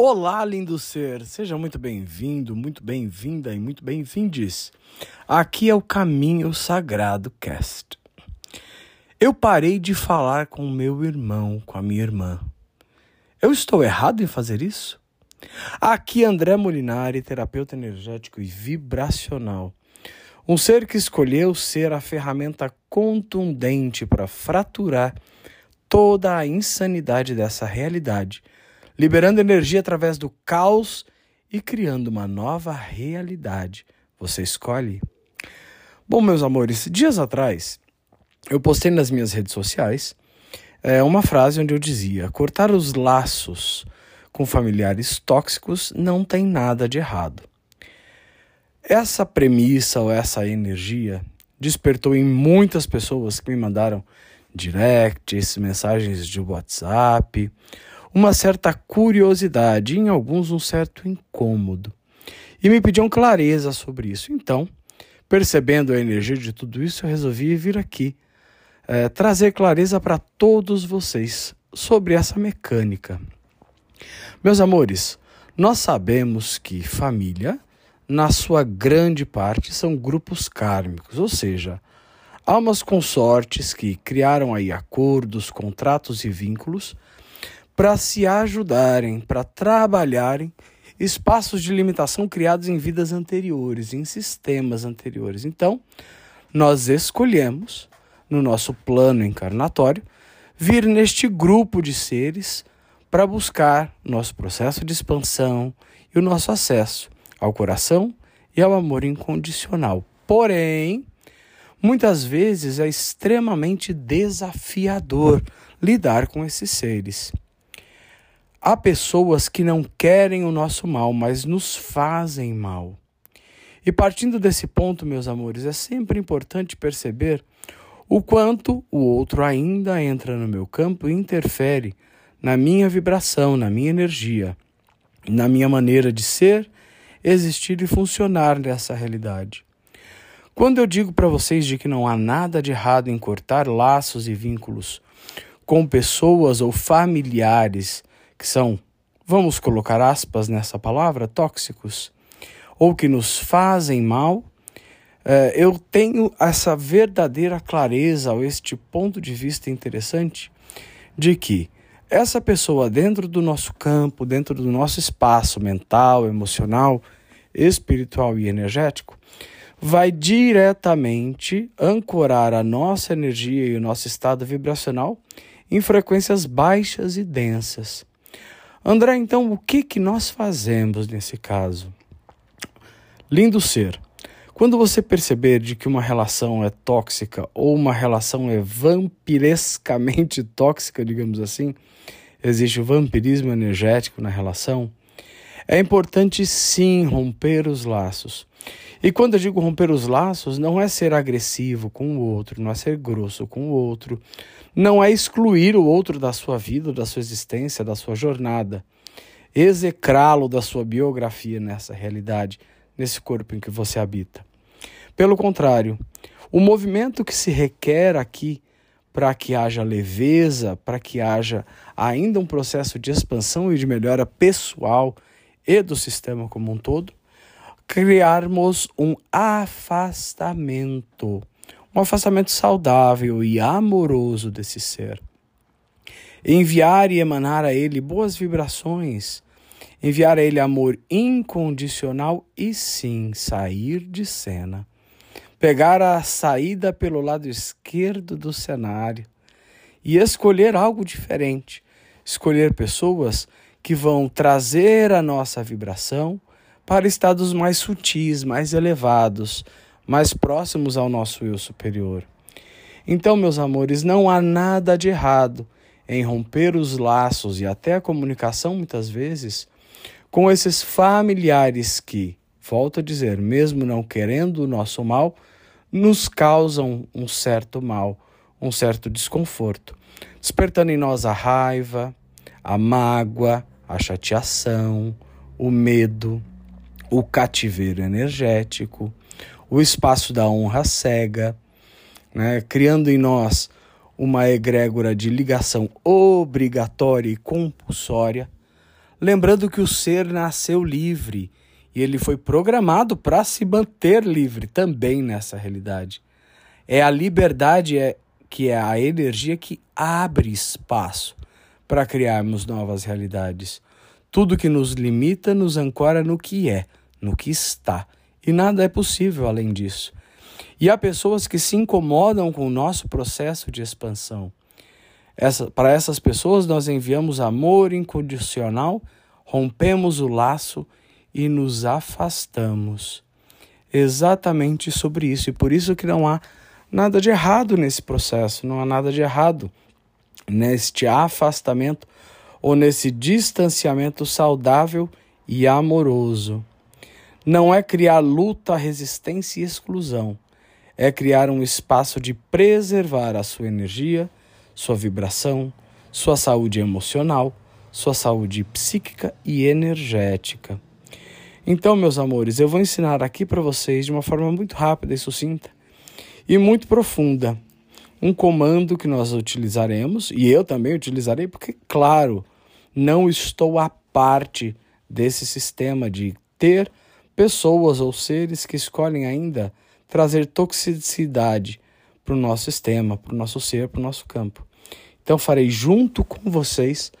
Olá, lindo ser! Seja muito bem-vindo, muito bem-vinda e muito bem-vindes. Aqui é o Caminho Sagrado Cast. Eu parei de falar com meu irmão, com a minha irmã. Eu estou errado em fazer isso? Aqui André Molinari, terapeuta energético e vibracional. Um ser que escolheu ser a ferramenta contundente para fraturar toda a insanidade dessa realidade liberando energia através do caos e criando uma nova realidade. Você escolhe. Bom, meus amores, dias atrás eu postei nas minhas redes sociais é, uma frase onde eu dizia: cortar os laços com familiares tóxicos não tem nada de errado. Essa premissa ou essa energia despertou em muitas pessoas que me mandaram directs, mensagens de WhatsApp, uma certa curiosidade, em alguns um certo incômodo. E me pediam clareza sobre isso. Então, percebendo a energia de tudo isso, eu resolvi vir aqui é, trazer clareza para todos vocês sobre essa mecânica. Meus amores, nós sabemos que família, na sua grande parte, são grupos kármicos, ou seja, almas consortes que criaram aí acordos, contratos e vínculos para se ajudarem, para trabalharem espaços de limitação criados em vidas anteriores, em sistemas anteriores. Então, nós escolhemos, no nosso plano encarnatório, vir neste grupo de seres para buscar nosso processo de expansão e o nosso acesso ao coração e ao amor incondicional. Porém, muitas vezes é extremamente desafiador lidar com esses seres. Há pessoas que não querem o nosso mal, mas nos fazem mal. E partindo desse ponto, meus amores, é sempre importante perceber o quanto o outro ainda entra no meu campo e interfere na minha vibração, na minha energia, na minha maneira de ser, existir e funcionar nessa realidade. Quando eu digo para vocês de que não há nada de errado em cortar laços e vínculos com pessoas ou familiares que são, vamos colocar aspas nessa palavra, tóxicos, ou que nos fazem mal, eh, eu tenho essa verdadeira clareza, ou este ponto de vista interessante, de que essa pessoa dentro do nosso campo, dentro do nosso espaço mental, emocional, espiritual e energético, vai diretamente ancorar a nossa energia e o nosso estado vibracional em frequências baixas e densas. André, então o que, que nós fazemos nesse caso? Lindo ser, quando você perceber de que uma relação é tóxica ou uma relação é vampirescamente tóxica, digamos assim, existe o vampirismo energético na relação, é importante sim romper os laços. E quando eu digo romper os laços, não é ser agressivo com o outro, não é ser grosso com o outro, não é excluir o outro da sua vida, da sua existência, da sua jornada, execrá-lo da sua biografia nessa realidade, nesse corpo em que você habita. Pelo contrário, o movimento que se requer aqui para que haja leveza, para que haja ainda um processo de expansão e de melhora pessoal e do sistema como um todo, criarmos um afastamento um afastamento saudável e amoroso desse ser. Enviar e emanar a ele boas vibrações, enviar a ele amor incondicional e sim sair de cena. Pegar a saída pelo lado esquerdo do cenário e escolher algo diferente. Escolher pessoas que vão trazer a nossa vibração para estados mais sutis, mais elevados, mais próximos ao nosso eu superior. Então, meus amores, não há nada de errado em romper os laços e até a comunicação, muitas vezes, com esses familiares que, volto a dizer, mesmo não querendo o nosso mal, nos causam um certo mal, um certo desconforto, despertando em nós a raiva, a mágoa, a chateação, o medo, o cativeiro energético, o espaço da honra cega, né, criando em nós uma egrégora de ligação obrigatória e compulsória, lembrando que o ser nasceu livre e ele foi programado para se manter livre também nessa realidade. É a liberdade é, que é a energia que abre espaço para criarmos novas realidades. Tudo que nos limita nos ancora no que é, no que está, e nada é possível além disso. E há pessoas que se incomodam com o nosso processo de expansão. Essa, para essas pessoas, nós enviamos amor incondicional, rompemos o laço e nos afastamos. Exatamente sobre isso. E por isso que não há nada de errado nesse processo, não há nada de errado neste afastamento ou nesse distanciamento saudável e amoroso. Não é criar luta, resistência e exclusão. É criar um espaço de preservar a sua energia, sua vibração, sua saúde emocional, sua saúde psíquica e energética. Então, meus amores, eu vou ensinar aqui para vocês de uma forma muito rápida e sucinta e muito profunda um comando que nós utilizaremos e eu também utilizarei, porque, claro, não estou à parte desse sistema de ter pessoas ou seres que escolhem ainda trazer toxicidade para o nosso sistema, para o nosso ser, para o nosso campo. Então, farei junto com vocês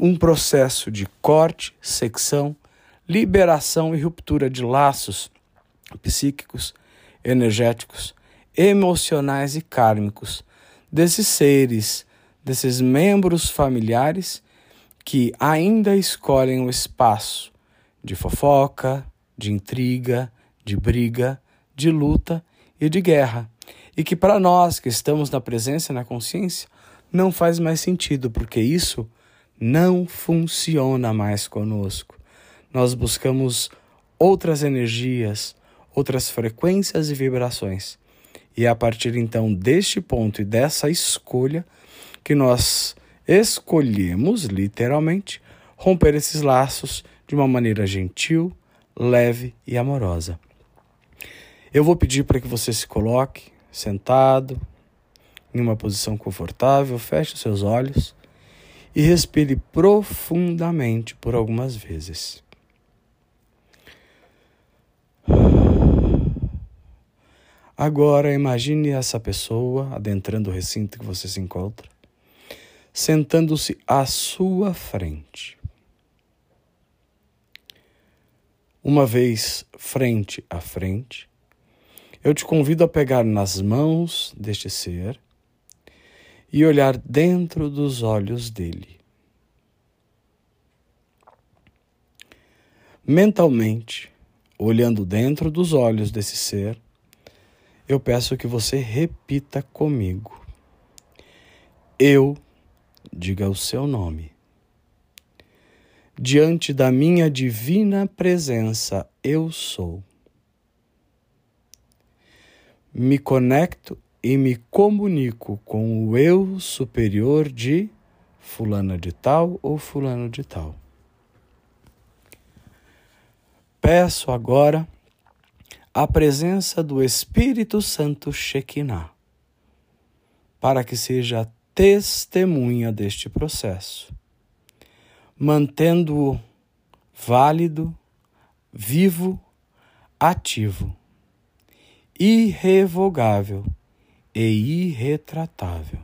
um processo de corte, secção, liberação e ruptura de laços psíquicos, energéticos, emocionais e kármicos desses seres, desses membros familiares que ainda escolhem o espaço de fofoca, de intriga, de briga, de luta e de guerra. E que para nós que estamos na presença e na consciência, não faz mais sentido, porque isso não funciona mais conosco. Nós buscamos outras energias, outras frequências e vibrações. E é a partir então deste ponto e dessa escolha que nós escolhemos, literalmente, romper esses laços de uma maneira gentil, leve e amorosa. Eu vou pedir para que você se coloque sentado, em uma posição confortável, feche os seus olhos e respire profundamente por algumas vezes. Agora imagine essa pessoa adentrando o recinto que você se encontra, sentando-se à sua frente. Uma vez frente a frente, eu te convido a pegar nas mãos deste ser e olhar dentro dos olhos dele. Mentalmente, olhando dentro dos olhos desse ser, eu peço que você repita comigo. Eu, diga o seu nome. Diante da minha divina presença, eu sou. Me conecto e me comunico com o eu superior de fulana de tal ou fulano de tal. Peço agora a presença do Espírito Santo Shekinah, para que seja testemunha deste processo, mantendo-o válido, vivo, ativo, irrevogável e irretratável.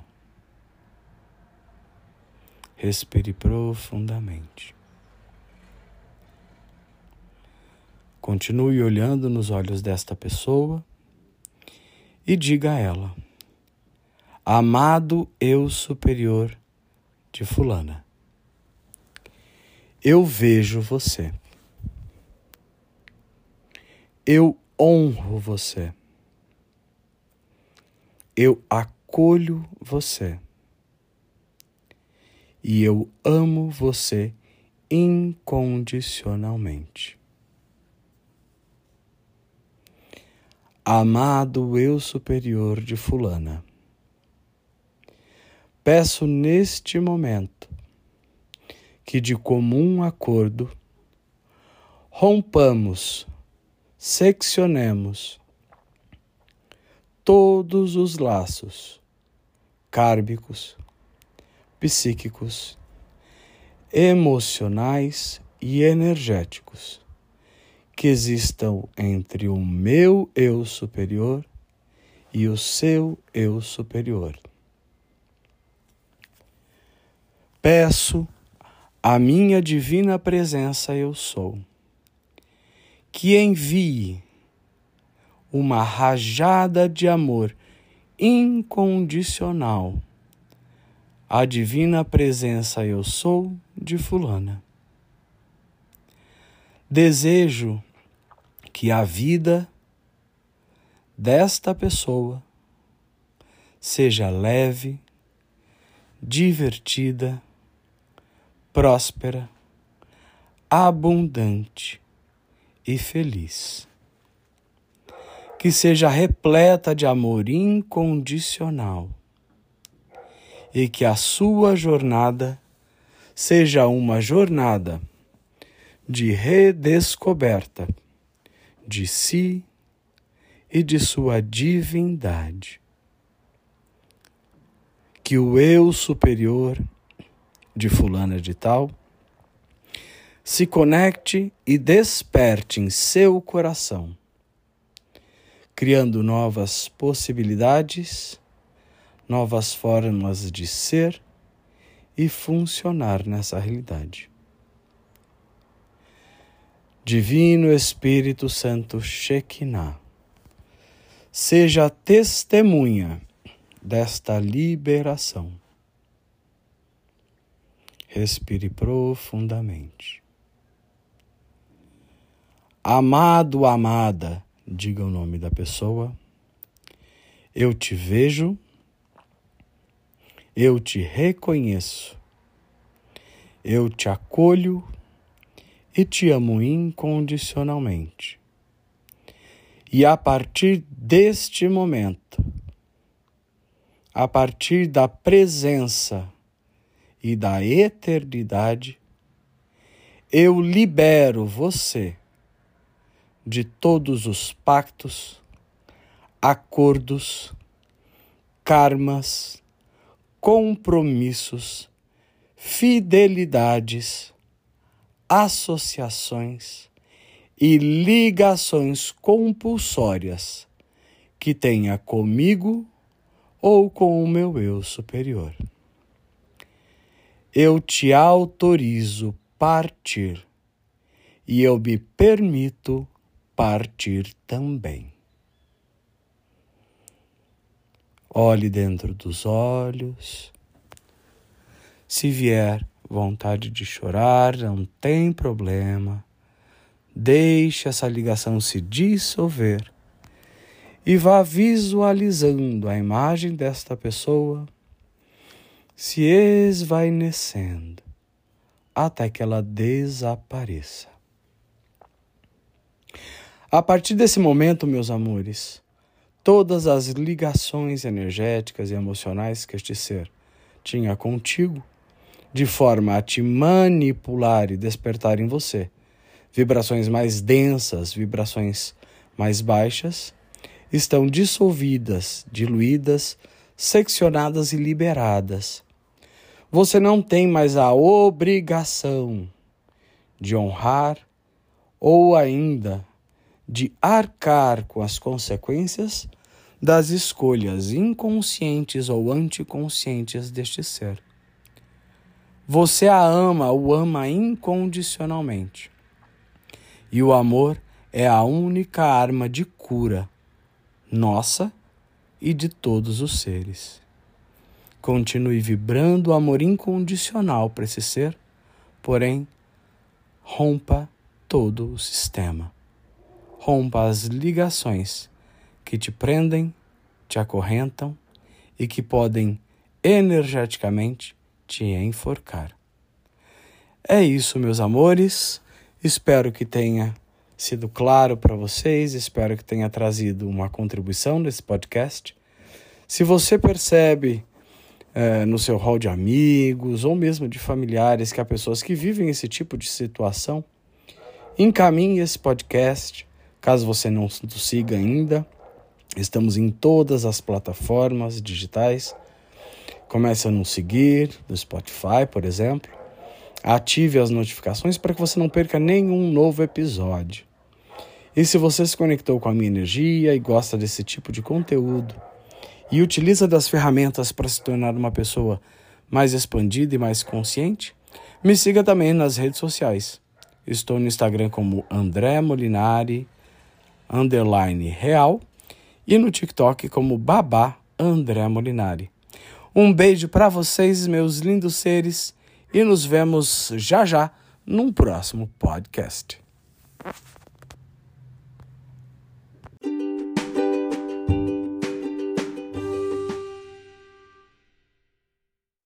Respire profundamente. Continue olhando nos olhos desta pessoa e diga a ela: Amado eu superior de Fulana, eu vejo você. Eu honro você. Eu acolho você. E eu amo você incondicionalmente. Amado eu superior de Fulana, peço neste momento que de comum acordo rompamos, seccionemos todos os laços kármicos, psíquicos, emocionais e energéticos que existam entre o meu eu superior e o seu eu superior. Peço a minha divina presença eu sou, que envie uma rajada de amor incondicional à divina presença eu sou de Fulana. Desejo que a vida desta pessoa seja leve, divertida, próspera, abundante e feliz. Que seja repleta de amor incondicional e que a sua jornada seja uma jornada de redescoberta de si e de sua divindade. Que o eu superior de Fulana de Tal se conecte e desperte em seu coração, criando novas possibilidades, novas formas de ser e funcionar nessa realidade. Divino Espírito Santo Shekinah seja testemunha desta liberação. Respire profundamente. Amado, amada, diga o nome da pessoa. Eu te vejo, eu te reconheço, eu te acolho e te amo incondicionalmente. E a partir deste momento, a partir da presença e da eternidade, eu libero você de todos os pactos, acordos, karmas, compromissos, fidelidades, associações e ligações compulsórias que tenha comigo ou com o meu eu superior. Eu te autorizo partir e eu me permito partir também. Olhe dentro dos olhos. Se vier vontade de chorar, não tem problema. Deixe essa ligação se dissolver e vá visualizando a imagem desta pessoa se esvainecendo até que ela desapareça. A partir desse momento, meus amores, todas as ligações energéticas e emocionais que este ser tinha contigo, de forma a te manipular e despertar em você vibrações mais densas, vibrações mais baixas, estão dissolvidas, diluídas, seccionadas e liberadas. Você não tem mais a obrigação de honrar ou ainda de arcar com as consequências das escolhas inconscientes ou anticonscientes deste ser. Você a ama, o ama incondicionalmente. E o amor é a única arma de cura nossa e de todos os seres. Continue vibrando o amor incondicional para esse ser, porém, rompa todo o sistema. Rompa as ligações que te prendem, te acorrentam e que podem energeticamente te enforcar. É isso, meus amores. Espero que tenha sido claro para vocês, espero que tenha trazido uma contribuição nesse podcast. Se você percebe é, no seu hall de amigos ou mesmo de familiares que há pessoas que vivem esse tipo de situação, encaminhe esse podcast. Caso você não nos siga ainda, estamos em todas as plataformas digitais. Comece a nos seguir no Spotify, por exemplo. Ative as notificações para que você não perca nenhum novo episódio. E se você se conectou com a minha energia e gosta desse tipo de conteúdo e utiliza das ferramentas para se tornar uma pessoa mais expandida e mais consciente, me siga também nas redes sociais. Estou no Instagram como André Molinari underline real e no TikTok como Babá André Molinari. Um beijo para vocês, meus lindos seres, e nos vemos já já num próximo podcast.